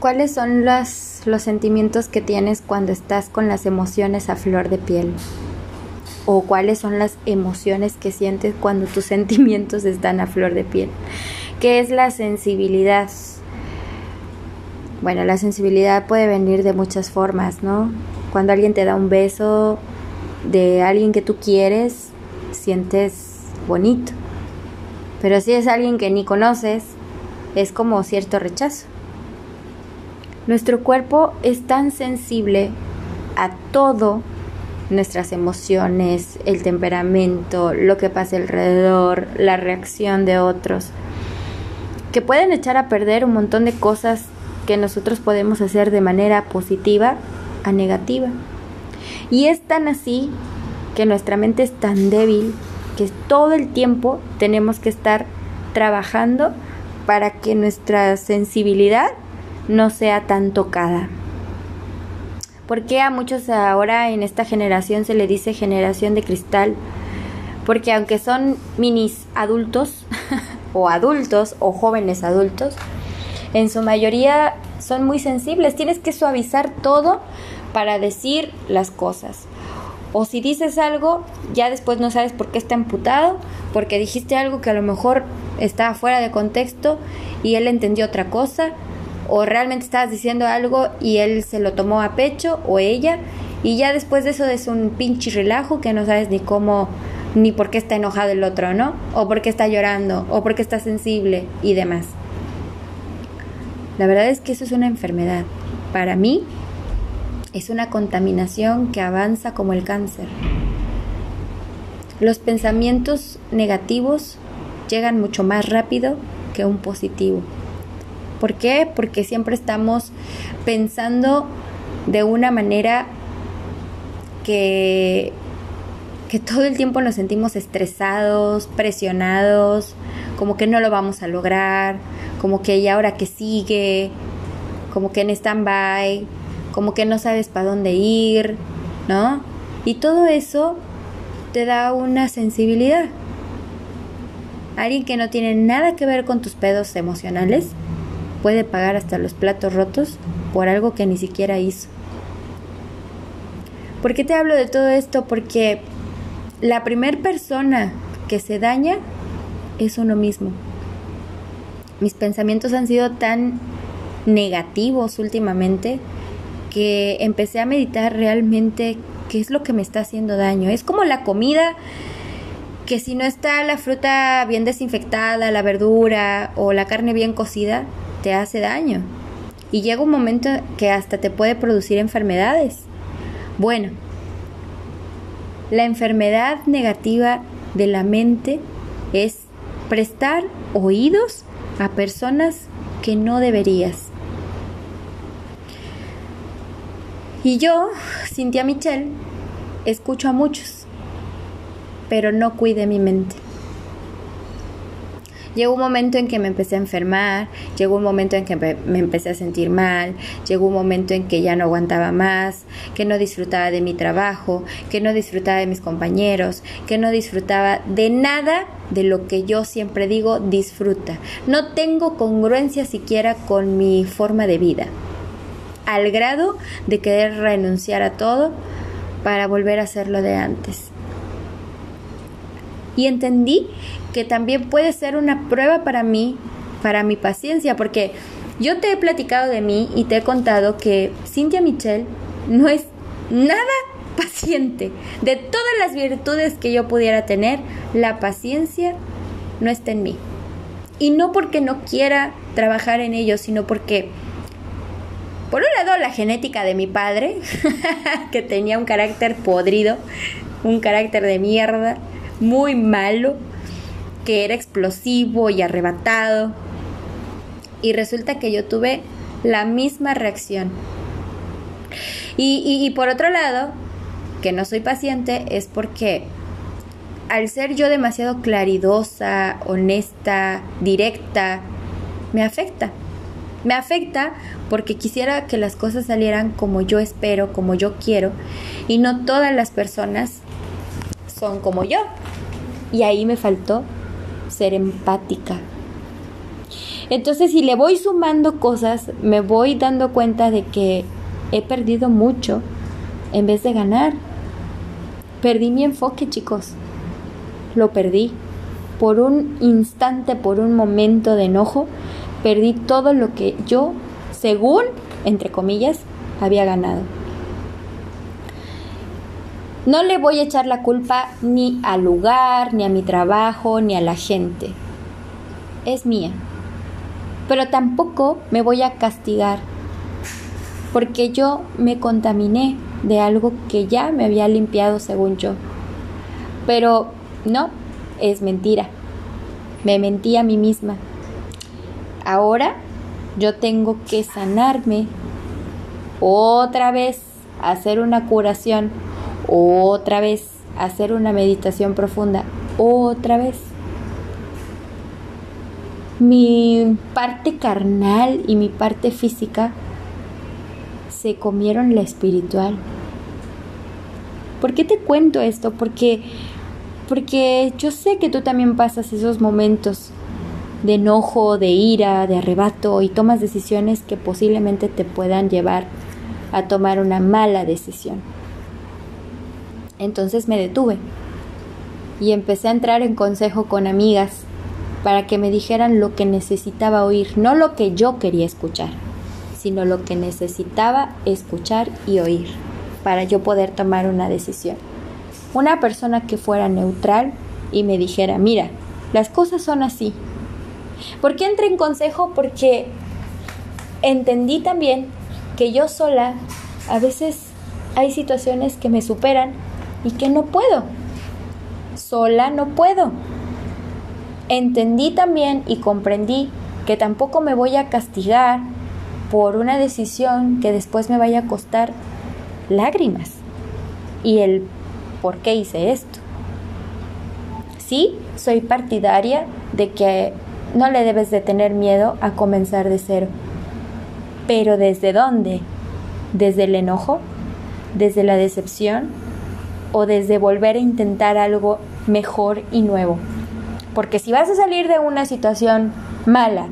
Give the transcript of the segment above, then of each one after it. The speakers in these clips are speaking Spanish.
¿Cuáles son los, los sentimientos que tienes cuando estás con las emociones a flor de piel? ¿O cuáles son las emociones que sientes cuando tus sentimientos están a flor de piel? ¿Qué es la sensibilidad? Bueno, la sensibilidad puede venir de muchas formas, ¿no? Cuando alguien te da un beso de alguien que tú quieres, sientes bonito. Pero si es alguien que ni conoces, es como cierto rechazo. Nuestro cuerpo es tan sensible a todo, nuestras emociones, el temperamento, lo que pasa alrededor, la reacción de otros, que pueden echar a perder un montón de cosas que nosotros podemos hacer de manera positiva a negativa. Y es tan así que nuestra mente es tan débil que todo el tiempo tenemos que estar trabajando para que nuestra sensibilidad no sea tan tocada. ¿Por qué a muchos ahora en esta generación se le dice generación de cristal? Porque aunque son minis adultos o adultos o jóvenes adultos, en su mayoría son muy sensibles. Tienes que suavizar todo para decir las cosas. O si dices algo, ya después no sabes por qué está emputado, porque dijiste algo que a lo mejor está fuera de contexto y él entendió otra cosa o realmente estabas diciendo algo y él se lo tomó a pecho o ella y ya después de eso es un pinche relajo que no sabes ni cómo ni por qué está enojado el otro, ¿no? O por qué está llorando o por qué está sensible y demás. La verdad es que eso es una enfermedad. Para mí es una contaminación que avanza como el cáncer. Los pensamientos negativos llegan mucho más rápido que un positivo. ¿Por qué? Porque siempre estamos pensando de una manera que, todo el tiempo nos sentimos estresados, presionados, como que no lo vamos a lograr, como que y ahora que sigue, como que en stand-by, como que no sabes para dónde ir, ¿no? Y todo eso te da una sensibilidad. Alguien que no tiene nada que ver con tus pedos emocionales puede pagar hasta los platos rotos por algo que ni siquiera hizo. ¿Por qué te hablo de todo esto? Porque la primera persona que se daña es uno mismo. Mis pensamientos han sido tan negativos últimamente que empecé a meditar realmente qué es lo que me está haciendo daño. Es como la comida que si no está la fruta bien desinfectada, la verdura o la carne bien cocida, te hace daño. Y llega un momento que hasta te puede producir enfermedades. Bueno, la enfermedad negativa de la mente es prestar oídos a personas que no deberías. Y yo, Cintia Michelle, escucho a muchos, pero no cuide mi mente. Llegó un momento en que me empecé a enfermar, llegó un momento en que me empecé a sentir mal, llegó un momento en que ya no aguantaba más, que no disfrutaba de mi trabajo, que no disfrutaba de mis compañeros, que no disfrutaba de nada de lo que yo siempre digo disfruta. No tengo congruencia siquiera con mi forma de vida, al grado de querer renunciar a todo para volver a hacerlo de antes. Y entendí que también puede ser una prueba para mí, para mi paciencia, porque yo te he platicado de mí y te he contado que Cynthia Michelle no es nada paciente. De todas las virtudes que yo pudiera tener, la paciencia no está en mí. Y no porque no quiera trabajar en ello, sino porque, por un lado, la genética de mi padre, que tenía un carácter podrido, un carácter de mierda, muy malo, que era explosivo y arrebatado. Y resulta que yo tuve la misma reacción. Y, por otro lado, que no soy paciente es porque al ser yo demasiado claridosa, honesta, directa, me afecta. Me afecta porque quisiera que las cosas salieran como yo espero, como yo quiero, y no todas las personas son como yo. Y ahí me faltó ser empática. Entonces, si le voy sumando cosas, me voy dando cuenta de que he perdido mucho en vez de ganar. Perdí mi enfoque, chicos. Lo perdí. Por un instante, por un momento de enojo, perdí todo lo que yo, según, entre comillas, había ganado. No le voy a echar la culpa ni al lugar, ni a mi trabajo, ni a la gente. Es mía. Pero tampoco me voy a castigar porque yo me contaminé de algo que ya me había limpiado según yo. Pero no, es mentira. Me mentí a mí misma. Ahora yo tengo que sanarme otra vez, hacer una curación, otra vez, hacer una meditación profunda, otra vez. Mi parte carnal y mi parte física se comieron la espiritual. ¿Por qué te cuento esto? Porque porque yo sé que tú también pasas esos momentos de enojo, de ira, de arrebato y tomas decisiones que posiblemente te puedan llevar a tomar una mala decisión. Entonces me detuve y empecé a entrar en consejo con amigas para que me dijeran lo que necesitaba oír, no lo que yo quería escuchar, sino lo que necesitaba escuchar y oír para yo poder tomar una decisión una persona que fuera neutral y me dijera, mira, las cosas son así. ¿Por qué entré en consejo? Porque entendí también que yo sola a veces hay situaciones que me superan y que no puedo. Sola no puedo. Entendí también y comprendí que tampoco me voy a castigar por una decisión que después me vaya a costar lágrimas y el por qué hice esto. Sí, soy partidaria de que no le debes de tener miedo a comenzar de cero. Pero ¿desde dónde? ¿Desde el enojo? ¿Desde la decepción? ¿O desde volver a intentar algo mejor y nuevo? Porque si vas a salir de una situación mala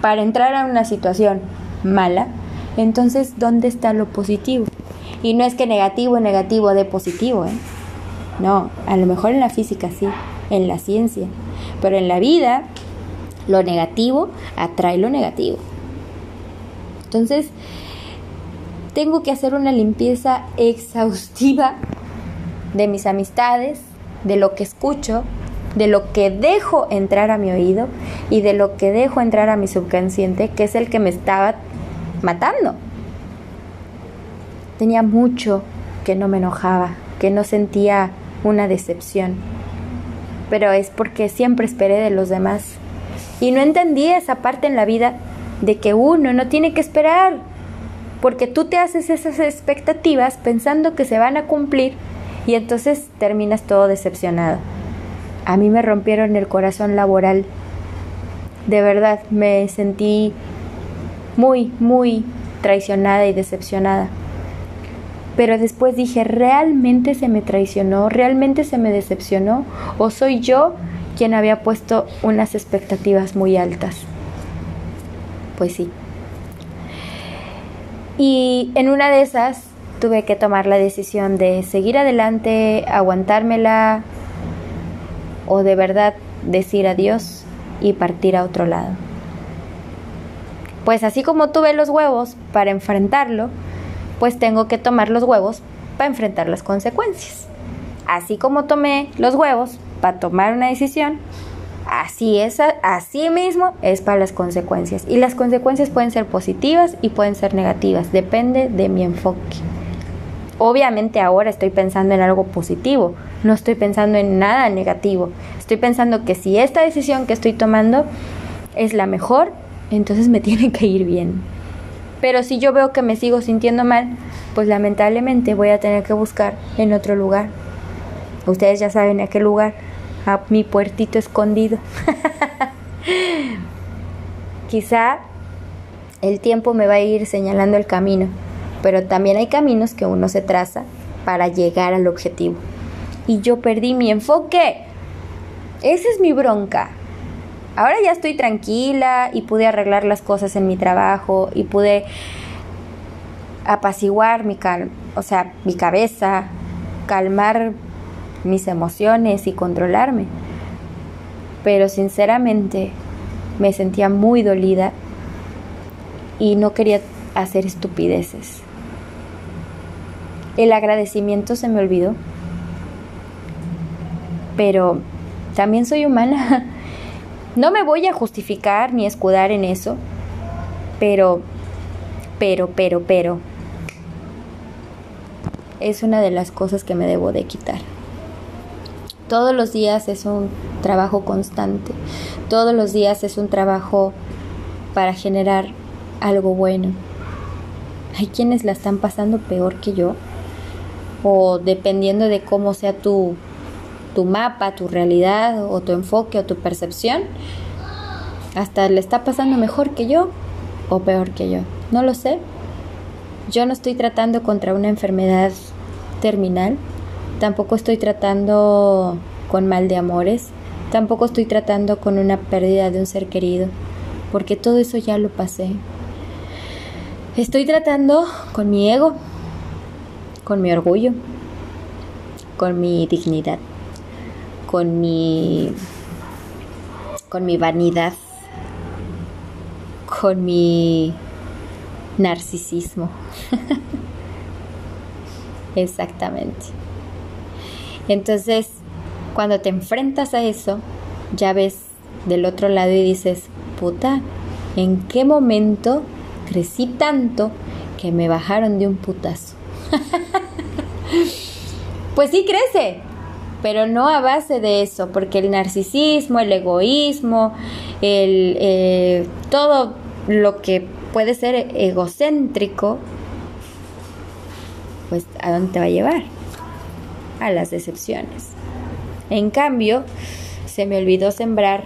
para entrar a una situación mala, entonces ¿dónde está lo positivo? Y no es que negativo, negativo de positivo, ¿eh? No, a lo mejor en la física sí, en la ciencia, pero en la vida lo negativo atrae lo negativo. Entonces, tengo que hacer una limpieza exhaustiva de mis amistades, de lo que escucho, de lo que dejo entrar a mi oído y de lo que dejo entrar a mi subconsciente, que es el que me estaba matando. Tenía mucho que no me enojaba, que no sentía una decepción. Pero es porque siempre esperé de los demás. Y no entendí esa parte en la vida de que uno no tiene que esperar. Porque tú te haces esas expectativas pensando que se van a cumplir y entonces terminas todo decepcionado. A mí me rompieron el corazón laboral. De verdad, me sentí muy, muy traicionada y decepcionada. Pero después dije, ¿realmente se me traicionó? ¿Realmente se me decepcionó? ¿O soy yo quien había puesto unas expectativas muy altas? Pues sí. Y en una de esas tuve que tomar la decisión de seguir adelante, aguantármela o de verdad decir adiós y partir a otro lado. Pues así como tuve los huevos para enfrentarlo, pues tengo que tomar los huevos para enfrentar las consecuencias. Así como tomé los huevos para tomar una decisión, así es, así mismo es para las consecuencias. Y las consecuencias pueden ser positivas y pueden ser negativas, depende de mi enfoque. Obviamente ahora estoy pensando en algo positivo, no estoy pensando en nada negativo. Estoy pensando que si esta decisión que estoy tomando es la mejor, entonces me tiene que ir bien. Pero si yo veo que me sigo sintiendo mal, pues lamentablemente voy a tener que buscar en otro lugar. Ustedes ya saben a qué lugar, a mi puertito escondido. Quizá el tiempo me va a ir señalando el camino, pero también hay caminos que uno se traza para llegar al objetivo. Y yo perdí mi enfoque. Esa es mi bronca. Ahora ya estoy tranquila y pude arreglar las cosas en mi trabajo y pude apaciguar mi cal o sea, mi cabeza, calmar mis emociones y controlarme. Pero sinceramente me sentía muy dolida y no quería hacer estupideces. El agradecimiento se me olvidó. Pero también soy humana. No me voy a justificar ni escudar en eso. Pero, pero, pero, pero. Es una de las cosas que me debo de quitar. Todos los días es un trabajo constante. Todos los días es un trabajo para generar algo bueno. Hay quienes la están pasando peor que yo. O dependiendo de cómo sea tu, tu mapa, tu realidad, o tu enfoque, o tu percepción, hasta le está pasando mejor que yo o peor que yo. No lo sé. Yo no estoy tratando contra una enfermedad terminal Tampoco estoy tratando con mal de amores. Tampoco estoy tratando con una pérdida de un ser querido. Porque todo eso ya lo pasé. Estoy tratando con mi ego, con mi orgullo, con mi dignidad, con mi con mi vanidad, con mi narcisismo. Exactamente. Entonces, cuando te enfrentas a eso, ya ves del otro lado y dices, puta, ¿en qué momento crecí tanto que me bajaron de un putazo? pues sí crece, pero no a base de eso, porque el narcisismo, el egoísmo, el, eh, todo lo que puede ser egocéntrico, pues ¿a dónde te va a llevar? a las decepciones. En cambio, se me olvidó sembrar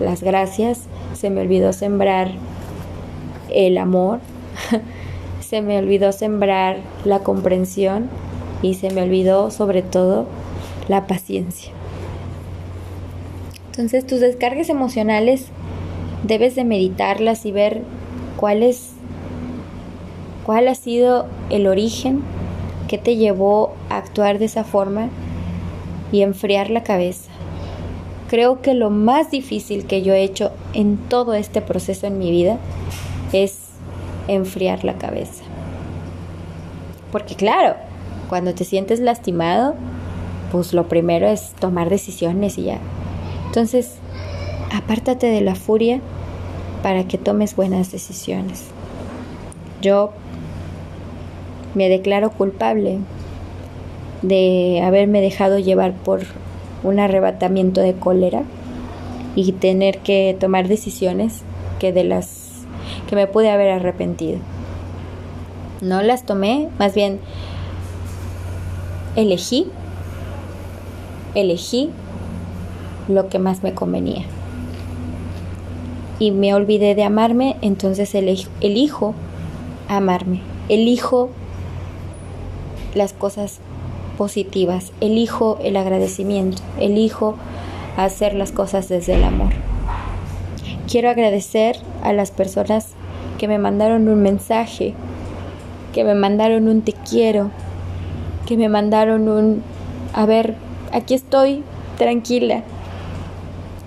las gracias, se me olvidó sembrar el amor, se me olvidó sembrar la comprensión y se me olvidó sobre todo la paciencia. Entonces tus descargas emocionales debes de meditarlas y ver cuál es cuál ha sido el origen ¿Qué te llevó a actuar de esa forma y enfriar la cabeza? Creo que lo más difícil que yo he hecho en todo este proceso en mi vida es enfriar la cabeza. Porque claro, cuando te sientes lastimado, pues lo primero es tomar decisiones y ya. Entonces, apártate de la furia para que tomes buenas decisiones. Yo me declaro culpable de haberme dejado llevar por un arrebatamiento de cólera y tener que tomar decisiones que de las que me pude haber arrepentido. No las tomé, más bien elegí elegí lo que más me convenía. Y me olvidé de amarme, entonces elijo, amarme. Elijo las cosas positivas, elijo el agradecimiento, elijo hacer las cosas desde el amor. Quiero agradecer a las personas que me mandaron un mensaje, que me mandaron un te quiero, que me mandaron un, a ver, aquí estoy, tranquila,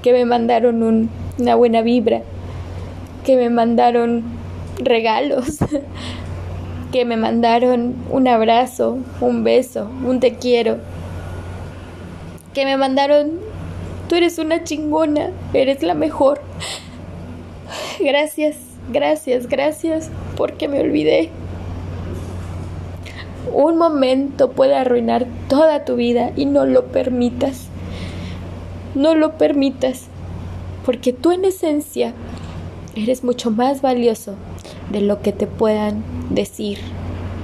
que me mandaron un, una buena vibra, que me mandaron regalos, que me mandaron un abrazo, un beso, un te quiero, que me mandaron, tú eres una chingona, eres la mejor. Gracias, gracias, gracias, porque me olvidé. Un momento puede arruinar toda tu vida y no lo permitas. No lo permitas, porque tú en esencia eres mucho más valioso de lo que te puedan decir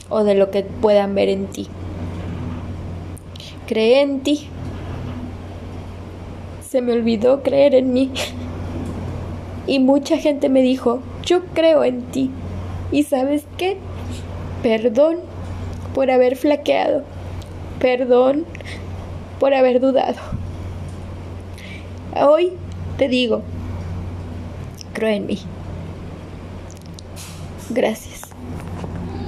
o de lo que puedan ver en ti. Cree en ti. Se me olvidó creer en mí. Y mucha gente me dijo, yo creo en ti. ¿Y sabes qué? Perdón por haber flaqueado. Perdón por haber dudado. Hoy te digo, Creo en mí. Gracias.